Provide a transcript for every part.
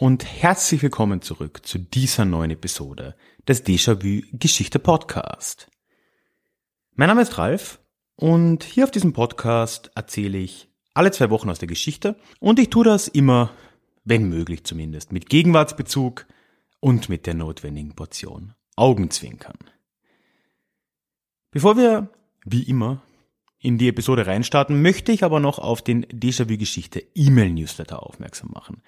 und herzlich willkommen zurück zu dieser neuen Episode des Déjà-vu Geschichte Podcast. Mein Name ist Ralf und hier auf diesem Podcast erzähle ich alle zwei Wochen aus der Geschichte und ich tue das immer, wenn möglich zumindest, mit Gegenwartsbezug und mit der notwendigen Portion Augenzwinkern. Bevor wir, wie immer, in die Episode reinstarten, möchte ich aber noch auf den Déjà-vu Geschichte E-Mail-Newsletter aufmerksam machen.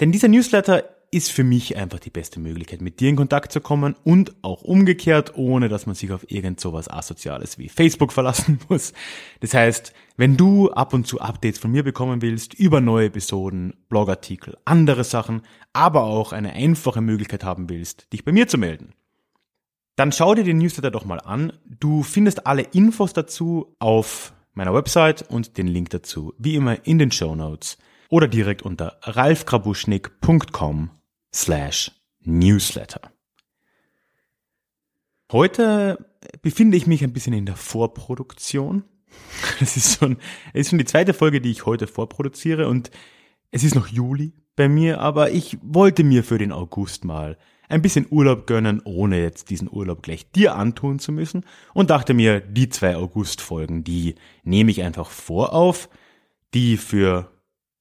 Denn dieser Newsletter ist für mich einfach die beste Möglichkeit, mit dir in Kontakt zu kommen und auch umgekehrt, ohne dass man sich auf irgend sowas Asoziales wie Facebook verlassen muss. Das heißt, wenn du ab und zu Updates von mir bekommen willst über neue Episoden, Blogartikel, andere Sachen, aber auch eine einfache Möglichkeit haben willst, dich bei mir zu melden, dann schau dir den Newsletter doch mal an. Du findest alle Infos dazu auf meiner Website und den Link dazu, wie immer, in den Show Notes oder direkt unter ralfgrabuschnick.com slash newsletter. Heute befinde ich mich ein bisschen in der Vorproduktion. Das ist schon, es ist schon die zweite Folge, die ich heute vorproduziere und es ist noch Juli bei mir, aber ich wollte mir für den August mal ein bisschen Urlaub gönnen, ohne jetzt diesen Urlaub gleich dir antun zu müssen und dachte mir, die zwei August-Folgen, die nehme ich einfach vorauf, die für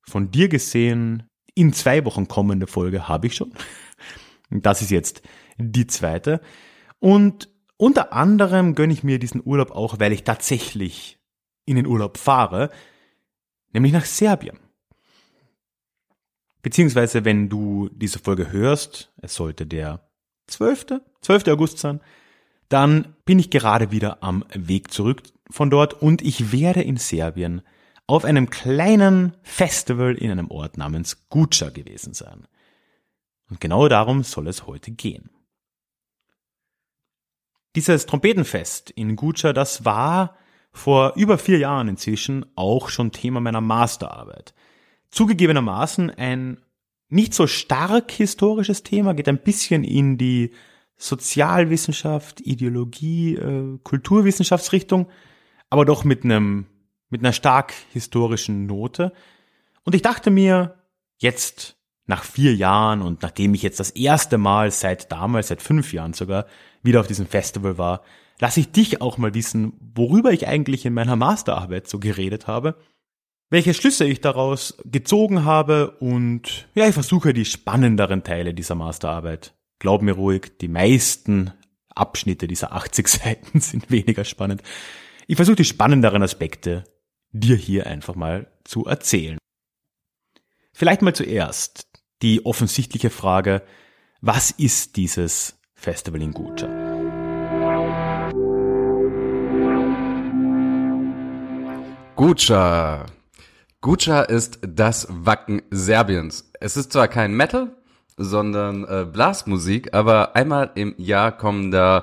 von dir gesehen in zwei Wochen kommende Folge habe ich schon. Das ist jetzt die zweite. Und unter anderem gönne ich mir diesen Urlaub auch, weil ich tatsächlich in den Urlaub fahre, nämlich nach Serbien. Beziehungsweise, wenn du diese Folge hörst, es sollte der 12. 12. August sein, dann bin ich gerade wieder am Weg zurück von dort und ich werde in Serbien auf einem kleinen Festival in einem Ort namens Guča gewesen sein. Und genau darum soll es heute gehen. Dieses Trompetenfest in Guča, das war vor über vier Jahren inzwischen auch schon Thema meiner Masterarbeit zugegebenermaßen ein nicht so stark historisches Thema, geht ein bisschen in die Sozialwissenschaft, Ideologie, äh, Kulturwissenschaftsrichtung, aber doch mit einem mit einer stark historischen Note. Und ich dachte mir, jetzt nach vier Jahren und nachdem ich jetzt das erste Mal seit damals, seit fünf Jahren sogar, wieder auf diesem Festival war, lasse ich dich auch mal wissen, worüber ich eigentlich in meiner Masterarbeit so geredet habe welche Schlüsse ich daraus gezogen habe und ja, ich versuche die spannenderen Teile dieser Masterarbeit. Glaub mir ruhig, die meisten Abschnitte dieser 80 Seiten sind weniger spannend. Ich versuche die spannenderen Aspekte dir hier einfach mal zu erzählen. Vielleicht mal zuerst die offensichtliche Frage, was ist dieses Festival in Guča? Guča Guča ist das Wacken Serbiens. Es ist zwar kein Metal, sondern äh, Blasmusik, aber einmal im Jahr kommen da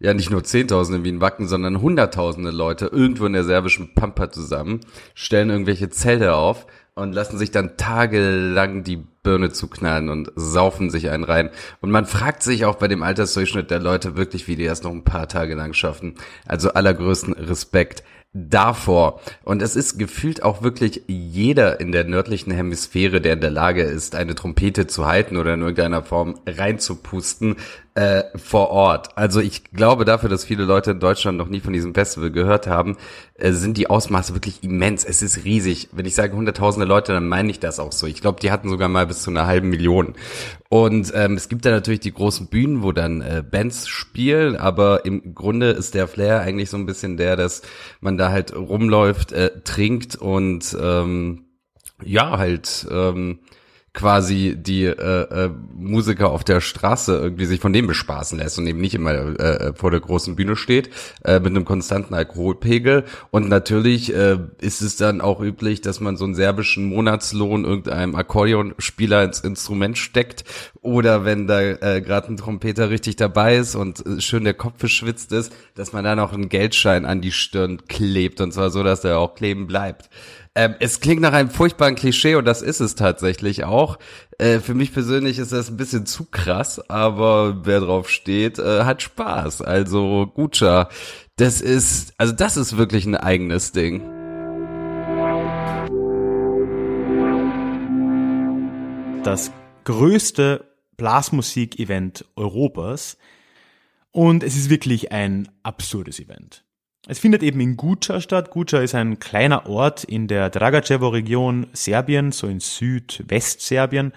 ja nicht nur Zehntausende wie ein Wacken, sondern Hunderttausende Leute irgendwo in der serbischen Pampa zusammen, stellen irgendwelche Zelte auf und lassen sich dann tagelang die Birne zuknallen und saufen sich einen rein. Und man fragt sich auch bei dem Altersdurchschnitt der Leute wirklich, wie die das noch ein paar Tage lang schaffen. Also allergrößten Respekt davor. Und es ist gefühlt auch wirklich jeder in der nördlichen Hemisphäre, der in der Lage ist, eine Trompete zu halten oder in irgendeiner Form reinzupusten, äh, vor Ort. Also ich glaube dafür, dass viele Leute in Deutschland noch nie von diesem Festival gehört haben, äh, sind die Ausmaße wirklich immens. Es ist riesig. Wenn ich sage hunderttausende Leute, dann meine ich das auch so. Ich glaube, die hatten sogar mal bis zu einer halben Million. Und ähm, es gibt da natürlich die großen Bühnen, wo dann äh, Bands spielen, aber im Grunde ist der Flair eigentlich so ein bisschen der, dass man da halt rumläuft, äh, trinkt und ähm, ja, halt ähm, quasi die äh, äh, Musiker auf der Straße irgendwie sich von dem bespaßen lässt und eben nicht immer äh, vor der großen Bühne steht äh, mit einem konstanten Alkoholpegel. Und natürlich äh, ist es dann auch üblich, dass man so einen serbischen Monatslohn irgendeinem Akkordeonspieler ins Instrument steckt. Oder wenn da äh, gerade ein Trompeter richtig dabei ist und äh, schön der Kopf verschwitzt ist, dass man da noch einen Geldschein an die Stirn klebt. Und zwar so, dass der auch kleben bleibt. Ähm, es klingt nach einem furchtbaren Klischee und das ist es tatsächlich auch. Äh, für mich persönlich ist das ein bisschen zu krass, aber wer drauf steht, äh, hat Spaß. Also Gutscha, das ist, also das ist wirklich ein eigenes Ding. Das größte Blasmusik-Event Europas und es ist wirklich ein absurdes Event. Es findet eben in Guča statt. Guča ist ein kleiner Ort in der Dragačevo-Region Serbien, so in Südwestserbien.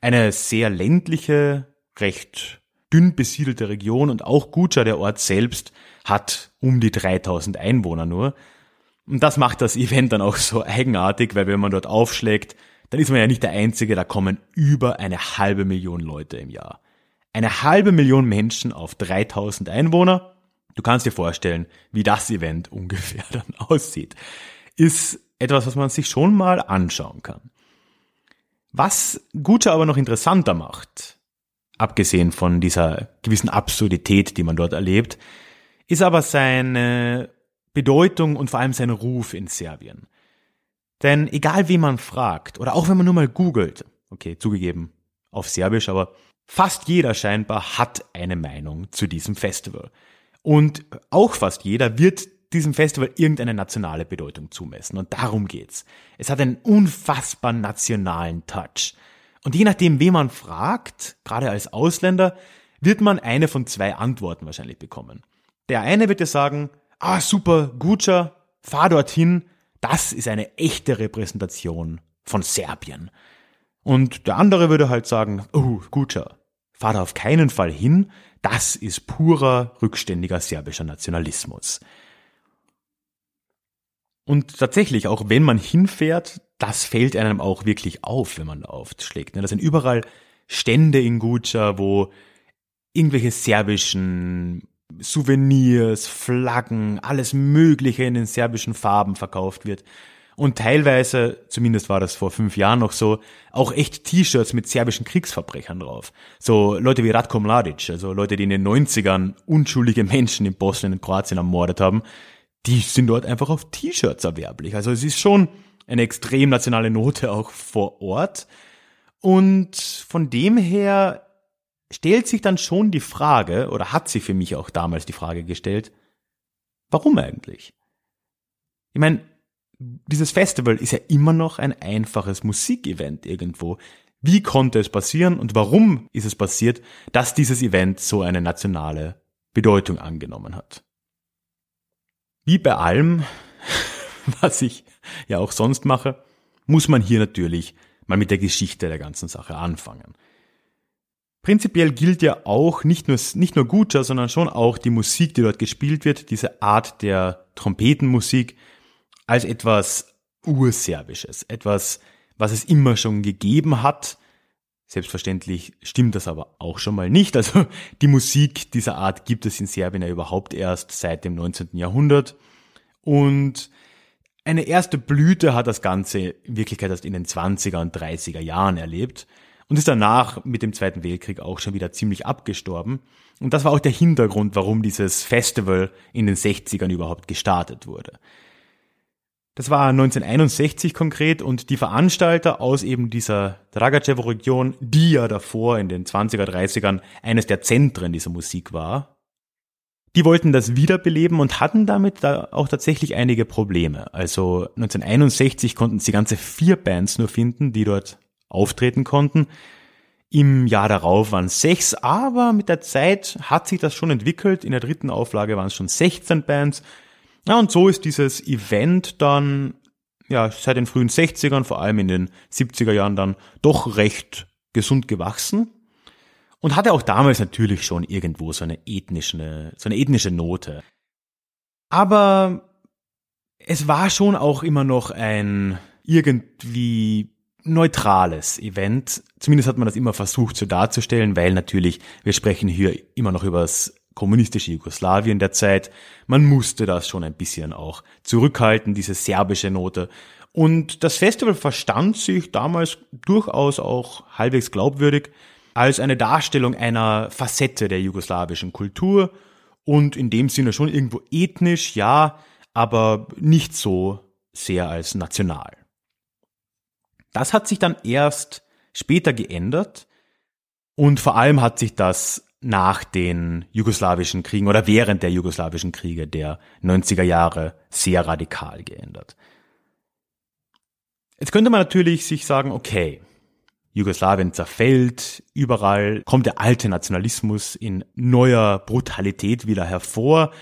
Eine sehr ländliche, recht dünn besiedelte Region und auch Guča, der Ort selbst, hat um die 3000 Einwohner nur. Und das macht das Event dann auch so eigenartig, weil wenn man dort aufschlägt, dann ist man ja nicht der Einzige, da kommen über eine halbe Million Leute im Jahr. Eine halbe Million Menschen auf 3000 Einwohner Du kannst dir vorstellen, wie das Event ungefähr dann aussieht. Ist etwas, was man sich schon mal anschauen kann. Was Gucci aber noch interessanter macht, abgesehen von dieser gewissen Absurdität, die man dort erlebt, ist aber seine Bedeutung und vor allem sein Ruf in Serbien. Denn egal wie man fragt, oder auch wenn man nur mal googelt, okay, zugegeben auf Serbisch, aber fast jeder scheinbar hat eine Meinung zu diesem Festival. Und auch fast jeder wird diesem Festival irgendeine nationale Bedeutung zumessen. Und darum geht's. Es hat einen unfassbar nationalen Touch. Und je nachdem, wen man fragt, gerade als Ausländer, wird man eine von zwei Antworten wahrscheinlich bekommen. Der eine wird dir sagen, ah super, Gutscher, fahr dorthin, das ist eine echte Repräsentation von Serbien. Und der andere würde halt sagen, oh, Gutscher, fahr da auf keinen Fall hin, das ist purer, rückständiger serbischer Nationalismus. Und tatsächlich, auch wenn man hinfährt, das fällt einem auch wirklich auf, wenn man aufschlägt. Ne? Das sind überall Stände in Guča, wo irgendwelche serbischen Souvenirs, Flaggen, alles Mögliche in den serbischen Farben verkauft wird und teilweise, zumindest war das vor fünf Jahren noch so, auch echt T-Shirts mit serbischen Kriegsverbrechern drauf. So Leute wie Ratko Mladic, also Leute, die in den 90ern unschuldige Menschen in Bosnien und Kroatien ermordet haben, die sind dort einfach auf T-Shirts erwerblich. Also es ist schon eine extrem nationale Note auch vor Ort. Und von dem her stellt sich dann schon die Frage, oder hat sich für mich auch damals die Frage gestellt, warum eigentlich? Ich meine, dieses Festival ist ja immer noch ein einfaches Musikevent irgendwo. Wie konnte es passieren und warum ist es passiert, dass dieses Event so eine nationale Bedeutung angenommen hat? Wie bei allem, was ich ja auch sonst mache, muss man hier natürlich mal mit der Geschichte der ganzen Sache anfangen. Prinzipiell gilt ja auch nicht nur, nicht nur Gutscher, sondern schon auch die Musik, die dort gespielt wird, diese Art der Trompetenmusik, als etwas Urserbisches, etwas, was es immer schon gegeben hat. Selbstverständlich stimmt das aber auch schon mal nicht. Also die Musik dieser Art gibt es in Serbien ja überhaupt erst seit dem 19. Jahrhundert. Und eine erste Blüte hat das Ganze in Wirklichkeit erst in den 20er und 30er Jahren erlebt und ist danach mit dem Zweiten Weltkrieg auch schon wieder ziemlich abgestorben. Und das war auch der Hintergrund, warum dieses Festival in den 60ern überhaupt gestartet wurde. Das war 1961 konkret und die Veranstalter aus eben dieser Dragacevo-Region, die ja davor in den 20er, 30ern eines der Zentren dieser Musik war, die wollten das wiederbeleben und hatten damit da auch tatsächlich einige Probleme. Also 1961 konnten sie ganze vier Bands nur finden, die dort auftreten konnten. Im Jahr darauf waren sechs, aber mit der Zeit hat sich das schon entwickelt. In der dritten Auflage waren es schon 16 Bands ja, und so ist dieses Event dann ja seit den frühen 60ern, vor allem in den 70er Jahren dann doch recht gesund gewachsen und hatte auch damals natürlich schon irgendwo so eine ethnische, so eine ethnische Note. Aber es war schon auch immer noch ein irgendwie neutrales Event. Zumindest hat man das immer versucht so darzustellen, weil natürlich, wir sprechen hier immer noch über das kommunistische Jugoslawien der Zeit. Man musste das schon ein bisschen auch zurückhalten, diese serbische Note. Und das Festival verstand sich damals durchaus auch halbwegs glaubwürdig als eine Darstellung einer Facette der jugoslawischen Kultur und in dem Sinne schon irgendwo ethnisch, ja, aber nicht so sehr als national. Das hat sich dann erst später geändert und vor allem hat sich das nach den jugoslawischen Kriegen oder während der jugoslawischen Kriege der 90er Jahre sehr radikal geändert. Jetzt könnte man natürlich sich sagen, okay, Jugoslawien zerfällt, überall kommt der alte Nationalismus in neuer Brutalität wieder hervor.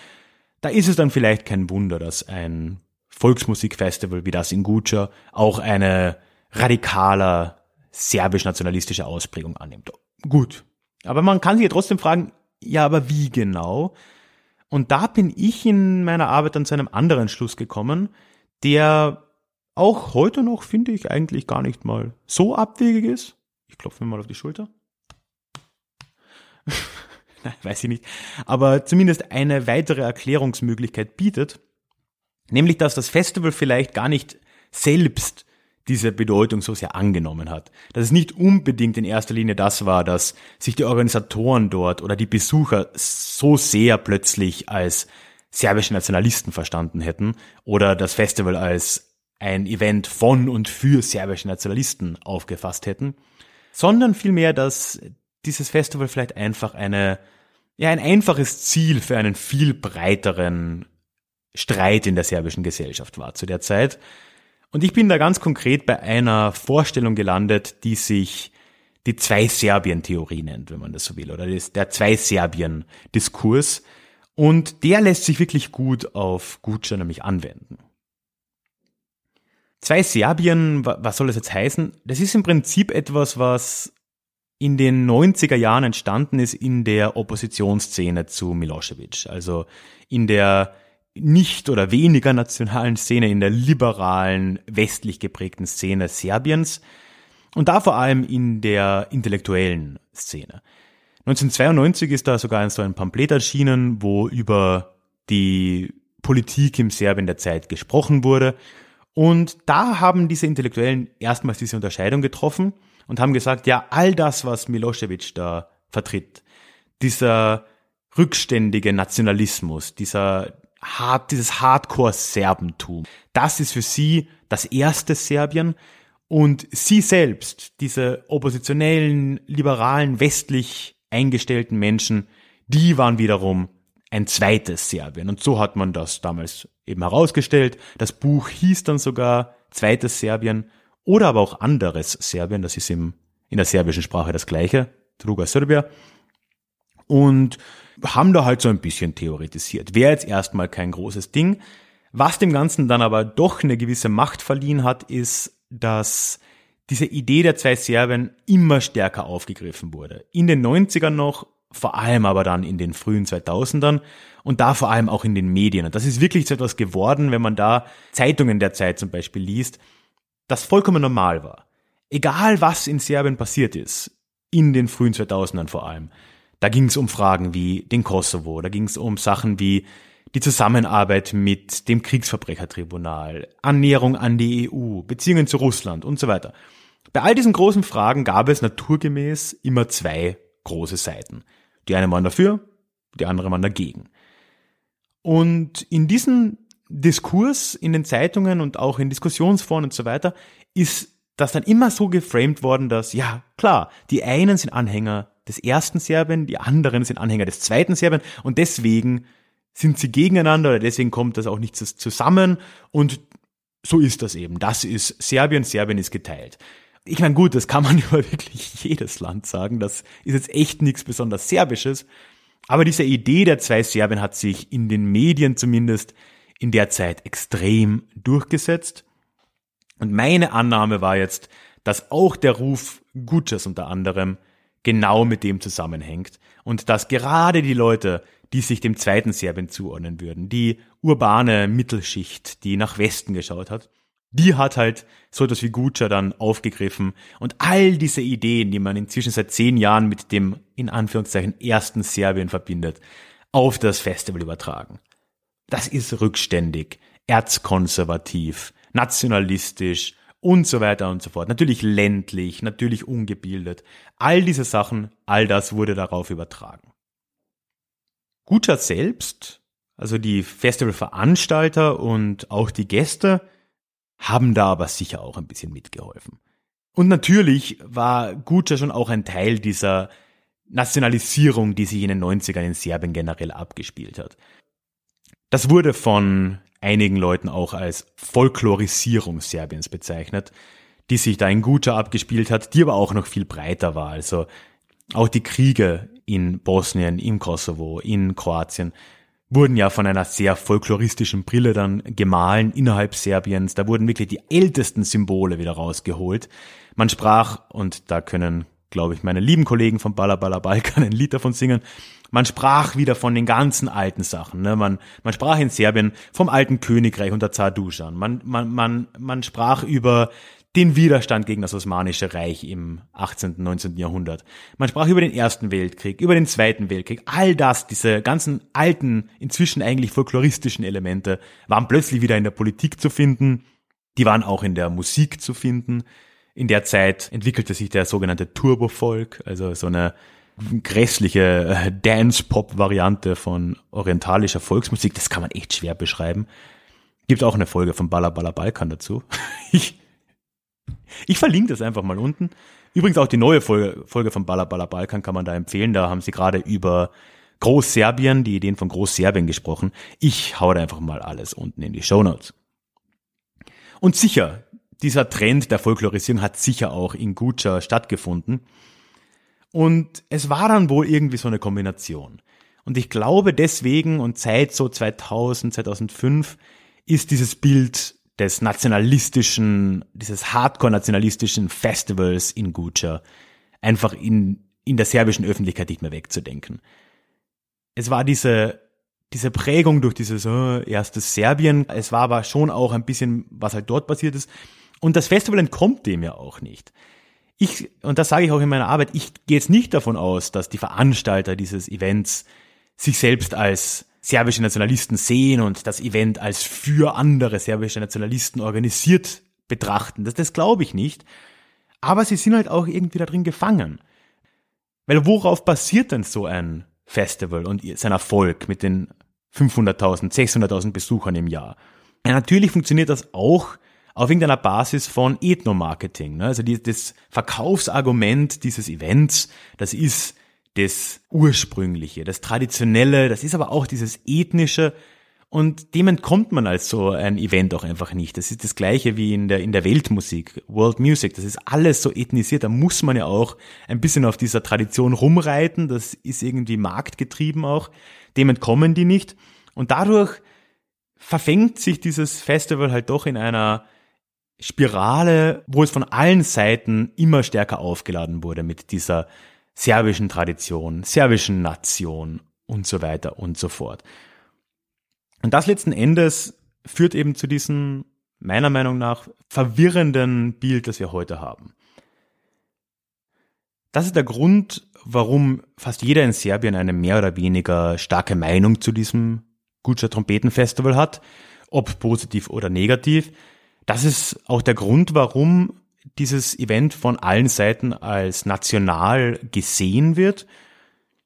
Da ist es dann vielleicht kein Wunder, dass ein Volksmusikfestival wie das in Guča auch eine radikaler serbisch-nationalistische Ausprägung annimmt. Gut. Aber man kann sich ja trotzdem fragen, ja, aber wie genau? Und da bin ich in meiner Arbeit dann zu einem anderen Schluss gekommen, der auch heute noch, finde ich, eigentlich gar nicht mal so abwegig ist. Ich klopfe mir mal auf die Schulter. Weiß ich nicht. Aber zumindest eine weitere Erklärungsmöglichkeit bietet, nämlich dass das Festival vielleicht gar nicht selbst diese Bedeutung so sehr angenommen hat. Dass es nicht unbedingt in erster Linie das war, dass sich die Organisatoren dort oder die Besucher so sehr plötzlich als serbische Nationalisten verstanden hätten oder das Festival als ein Event von und für serbische Nationalisten aufgefasst hätten, sondern vielmehr, dass dieses Festival vielleicht einfach eine, ja, ein einfaches Ziel für einen viel breiteren Streit in der serbischen Gesellschaft war zu der Zeit und ich bin da ganz konkret bei einer Vorstellung gelandet, die sich die Zwei-Serbien-Theorie nennt, wenn man das so will, oder der Zwei-Serbien-Diskurs. Und der lässt sich wirklich gut auf Gutscher nämlich anwenden. Zwei Serbien, was soll das jetzt heißen? Das ist im Prinzip etwas, was in den 90er Jahren entstanden ist in der Oppositionsszene zu Milosevic. Also in der nicht oder weniger nationalen Szene, in der liberalen, westlich geprägten Szene Serbiens und da vor allem in der intellektuellen Szene. 1992 ist da sogar so ein Pamphlet erschienen, wo über die Politik im Serbien der Zeit gesprochen wurde. Und da haben diese Intellektuellen erstmals diese Unterscheidung getroffen und haben gesagt, ja, all das, was Milosevic da vertritt, dieser rückständige Nationalismus, dieser hart, dieses Hardcore-Serbentum. Das ist für sie das erste Serbien und sie selbst, diese oppositionellen, liberalen, westlich eingestellten Menschen, die waren wiederum ein zweites Serbien. Und so hat man das damals eben herausgestellt. Das Buch hieß dann sogar Zweites Serbien oder aber auch anderes Serbien. Das ist im, in der serbischen Sprache das gleiche. Druga Serbia. Und haben da halt so ein bisschen theoretisiert. Wäre jetzt erstmal kein großes Ding. Was dem Ganzen dann aber doch eine gewisse Macht verliehen hat, ist, dass diese Idee der zwei Serbien immer stärker aufgegriffen wurde. In den 90ern noch, vor allem aber dann in den frühen 2000ern und da vor allem auch in den Medien. Und das ist wirklich so etwas geworden, wenn man da Zeitungen der Zeit zum Beispiel liest, das vollkommen normal war. Egal was in Serbien passiert ist, in den frühen 2000ern vor allem, da ging es um Fragen wie den Kosovo, da ging es um Sachen wie die Zusammenarbeit mit dem Kriegsverbrechertribunal, Annäherung an die EU, Beziehungen zu Russland und so weiter. Bei all diesen großen Fragen gab es naturgemäß immer zwei große Seiten. Die eine waren dafür, die andere waren dagegen. Und in diesem Diskurs in den Zeitungen und auch in Diskussionsforen und so weiter ist das dann immer so geframed worden, dass, ja, klar, die einen sind Anhänger des ersten Serbien, die anderen sind Anhänger des zweiten Serbien und deswegen sind sie gegeneinander oder deswegen kommt das auch nicht zusammen und so ist das eben. Das ist Serbien, Serbien ist geteilt. Ich meine, gut, das kann man über wirklich jedes Land sagen. Das ist jetzt echt nichts besonders Serbisches. Aber diese Idee der zwei Serbien hat sich in den Medien zumindest in der Zeit extrem durchgesetzt. Und meine Annahme war jetzt, dass auch der Ruf Gutschers unter anderem genau mit dem zusammenhängt und dass gerade die Leute, die sich dem zweiten Serbien zuordnen würden, die urbane Mittelschicht, die nach Westen geschaut hat, die hat halt so etwas wie Gutscher dann aufgegriffen und all diese Ideen, die man inzwischen seit zehn Jahren mit dem in Anführungszeichen ersten Serbien verbindet, auf das Festival übertragen. Das ist rückständig, erzkonservativ, nationalistisch, und so weiter und so fort. Natürlich ländlich, natürlich ungebildet. All diese Sachen, all das wurde darauf übertragen. Gutscher selbst, also die Festivalveranstalter und auch die Gäste, haben da aber sicher auch ein bisschen mitgeholfen. Und natürlich war Guca schon auch ein Teil dieser Nationalisierung, die sich in den 90ern in Serbien generell abgespielt hat. Das wurde von einigen Leuten auch als Folklorisierung Serbiens bezeichnet, die sich da in Guca abgespielt hat, die aber auch noch viel breiter war. Also auch die Kriege in Bosnien, im Kosovo, in Kroatien wurden ja von einer sehr folkloristischen Brille dann gemahlen innerhalb Serbiens. Da wurden wirklich die ältesten Symbole wieder rausgeholt. Man sprach, und da können, glaube ich, meine lieben Kollegen vom Balla Balla Balkan ein Lied davon singen, man sprach wieder von den ganzen alten Sachen. Ne? Man, man sprach in Serbien vom alten Königreich unter Zar Dusan. Man, man, man, man sprach über den Widerstand gegen das Osmanische Reich im 18., 19. Jahrhundert. Man sprach über den Ersten Weltkrieg, über den Zweiten Weltkrieg. All das, diese ganzen alten, inzwischen eigentlich folkloristischen Elemente, waren plötzlich wieder in der Politik zu finden. Die waren auch in der Musik zu finden. In der Zeit entwickelte sich der sogenannte Turbo-Folk, also so eine grässliche äh, Dance-Pop-Variante von orientalischer Volksmusik. Das kann man echt schwer beschreiben. Gibt auch eine Folge von Balla Balla Balkan dazu. Ich ich verlinke das einfach mal unten. Übrigens auch die neue Folge, Folge von Balla Balla Balkan kann man da empfehlen. Da haben sie gerade über Großserbien, die Ideen von Großserbien gesprochen. Ich hau da einfach mal alles unten in die Show Notes. Und sicher, dieser Trend der Folklorisierung hat sicher auch in Guca stattgefunden. Und es war dann wohl irgendwie so eine Kombination. Und ich glaube deswegen und seit so 2000, 2005 ist dieses Bild des nationalistischen, dieses hardcore-nationalistischen Festivals in Guca einfach in, in der serbischen Öffentlichkeit nicht mehr wegzudenken. Es war diese, diese Prägung durch dieses oh, erstes Serbien, es war aber schon auch ein bisschen, was halt dort passiert ist. Und das Festival entkommt dem ja auch nicht. Ich, und das sage ich auch in meiner Arbeit, ich gehe jetzt nicht davon aus, dass die Veranstalter dieses Events sich selbst als serbische Nationalisten sehen und das Event als für andere serbische Nationalisten organisiert betrachten. Das, das glaube ich nicht. Aber sie sind halt auch irgendwie da drin gefangen. Weil worauf basiert denn so ein Festival und sein Erfolg mit den 500.000, 600.000 Besuchern im Jahr? Ja, natürlich funktioniert das auch auf irgendeiner Basis von Ethnomarketing. Ne? Also die, das Verkaufsargument dieses Events, das ist das Ursprüngliche, das Traditionelle, das ist aber auch dieses Ethnische und dem entkommt man als so ein Event auch einfach nicht. Das ist das gleiche wie in der, in der Weltmusik, World Music, das ist alles so ethnisiert, da muss man ja auch ein bisschen auf dieser Tradition rumreiten, das ist irgendwie marktgetrieben auch, dem entkommen die nicht und dadurch verfängt sich dieses Festival halt doch in einer Spirale, wo es von allen Seiten immer stärker aufgeladen wurde mit dieser serbischen Tradition, serbischen Nation und so weiter und so fort. Und das letzten Endes führt eben zu diesem, meiner Meinung nach, verwirrenden Bild, das wir heute haben. Das ist der Grund, warum fast jeder in Serbien eine mehr oder weniger starke Meinung zu diesem Gutscher Trompetenfestival hat, ob positiv oder negativ. Das ist auch der Grund, warum dieses Event von allen Seiten als national gesehen wird.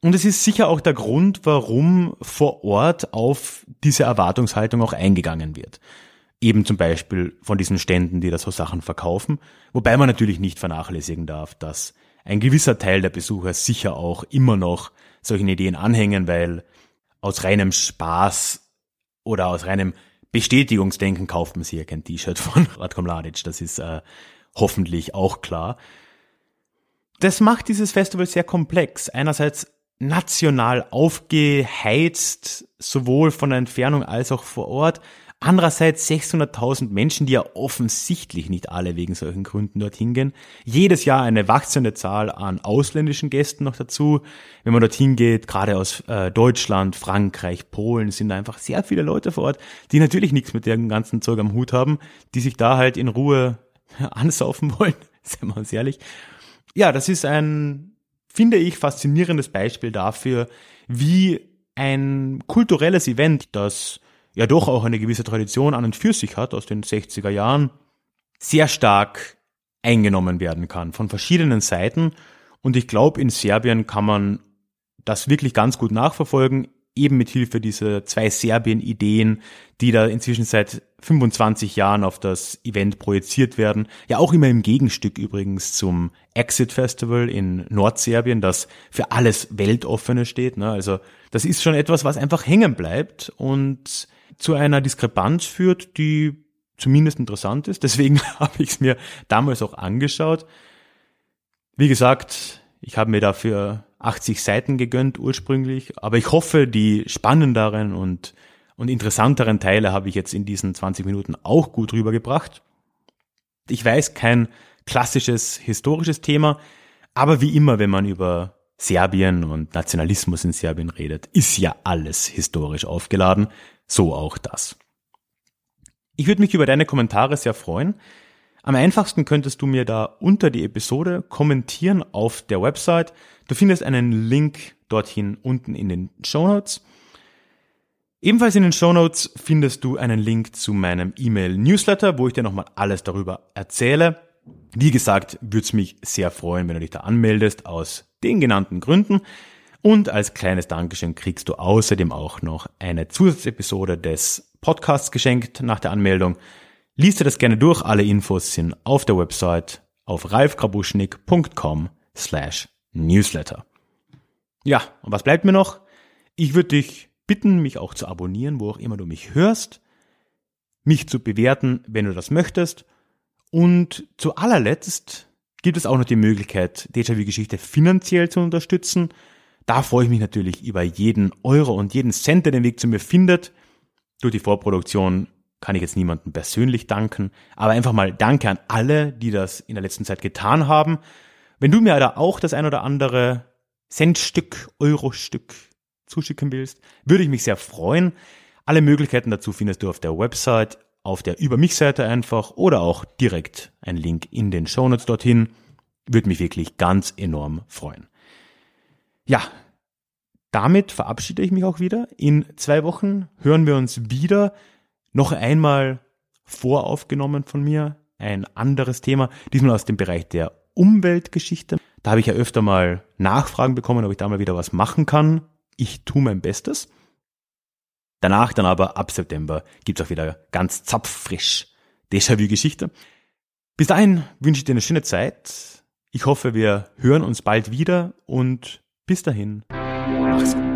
Und es ist sicher auch der Grund, warum vor Ort auf diese Erwartungshaltung auch eingegangen wird. Eben zum Beispiel von diesen Ständen, die da so Sachen verkaufen. Wobei man natürlich nicht vernachlässigen darf, dass ein gewisser Teil der Besucher sicher auch immer noch solchen Ideen anhängen, weil aus reinem Spaß oder aus reinem Bestätigungsdenken kauft man sich ja kein T-Shirt von Radko Mladic. Das ist äh, hoffentlich auch klar. Das macht dieses Festival sehr komplex. Einerseits national aufgeheizt, sowohl von der Entfernung als auch vor Ort. Andererseits 600.000 Menschen, die ja offensichtlich nicht alle wegen solchen Gründen dorthin gehen. Jedes Jahr eine wachsende Zahl an ausländischen Gästen noch dazu. Wenn man dorthin geht, gerade aus äh, Deutschland, Frankreich, Polen, sind einfach sehr viele Leute vor Ort, die natürlich nichts mit dem ganzen Zeug am Hut haben, die sich da halt in Ruhe ansaufen wollen, seien wir uns ehrlich. Ja, das ist ein, finde ich, faszinierendes Beispiel dafür, wie ein kulturelles Event, das ja doch auch eine gewisse Tradition an und für sich hat aus den 60er Jahren, sehr stark eingenommen werden kann von verschiedenen Seiten. Und ich glaube, in Serbien kann man das wirklich ganz gut nachverfolgen. eben mit Hilfe dieser zwei Serbien-Ideen, die da inzwischen seit 25 Jahren auf das Event projiziert werden. Ja, auch immer im Gegenstück übrigens zum Exit Festival in Nordserbien, das für alles Weltoffene steht. Ne? Also das ist schon etwas, was einfach hängen bleibt und zu einer Diskrepanz führt, die zumindest interessant ist. Deswegen habe ich es mir damals auch angeschaut. Wie gesagt, ich habe mir dafür 80 Seiten gegönnt ursprünglich, aber ich hoffe, die spannenderen und, und interessanteren Teile habe ich jetzt in diesen 20 Minuten auch gut rübergebracht. Ich weiß, kein klassisches historisches Thema, aber wie immer, wenn man über Serbien und Nationalismus in Serbien redet, ist ja alles historisch aufgeladen, so auch das. Ich würde mich über deine Kommentare sehr freuen. Am einfachsten könntest du mir da unter die Episode kommentieren auf der Website. Du findest einen Link dorthin unten in den Show Notes. Ebenfalls in den Show Notes findest du einen Link zu meinem E-Mail-Newsletter, wo ich dir nochmal alles darüber erzähle. Wie gesagt, würde es mich sehr freuen, wenn du dich da anmeldest, aus den genannten Gründen. Und als kleines Dankeschön kriegst du außerdem auch noch eine Zusatzepisode des Podcasts geschenkt nach der Anmeldung. Lies dir das gerne durch. Alle Infos sind auf der Website auf ralfgrabuschnik.com slash newsletter. Ja, und was bleibt mir noch? Ich würde dich bitten, mich auch zu abonnieren, wo auch immer du mich hörst, mich zu bewerten, wenn du das möchtest. Und zu allerletzt gibt es auch noch die Möglichkeit, Déjà-vu-Geschichte finanziell zu unterstützen. Da freue ich mich natürlich über jeden Euro und jeden Cent, der den Weg zu mir findet. Durch die Vorproduktion kann ich jetzt niemandem persönlich danken, aber einfach mal Danke an alle, die das in der letzten Zeit getan haben. Wenn du mir da auch das ein oder andere Centstück, Eurostück zuschicken willst, würde ich mich sehr freuen. Alle Möglichkeiten dazu findest du auf der Website, auf der Über mich Seite einfach oder auch direkt ein Link in den Shownotes dorthin. Würde mich wirklich ganz enorm freuen. Ja, damit verabschiede ich mich auch wieder. In zwei Wochen hören wir uns wieder noch einmal voraufgenommen von mir, ein anderes Thema, diesmal aus dem Bereich der Umweltgeschichte. Da habe ich ja öfter mal Nachfragen bekommen, ob ich da mal wieder was machen kann. Ich tue mein Bestes. Danach dann aber ab September gibt's auch wieder ganz zapffrisch Déjà-vu-Geschichte. Bis dahin wünsche ich dir eine schöne Zeit. Ich hoffe, wir hören uns bald wieder und bis dahin, mach's gut.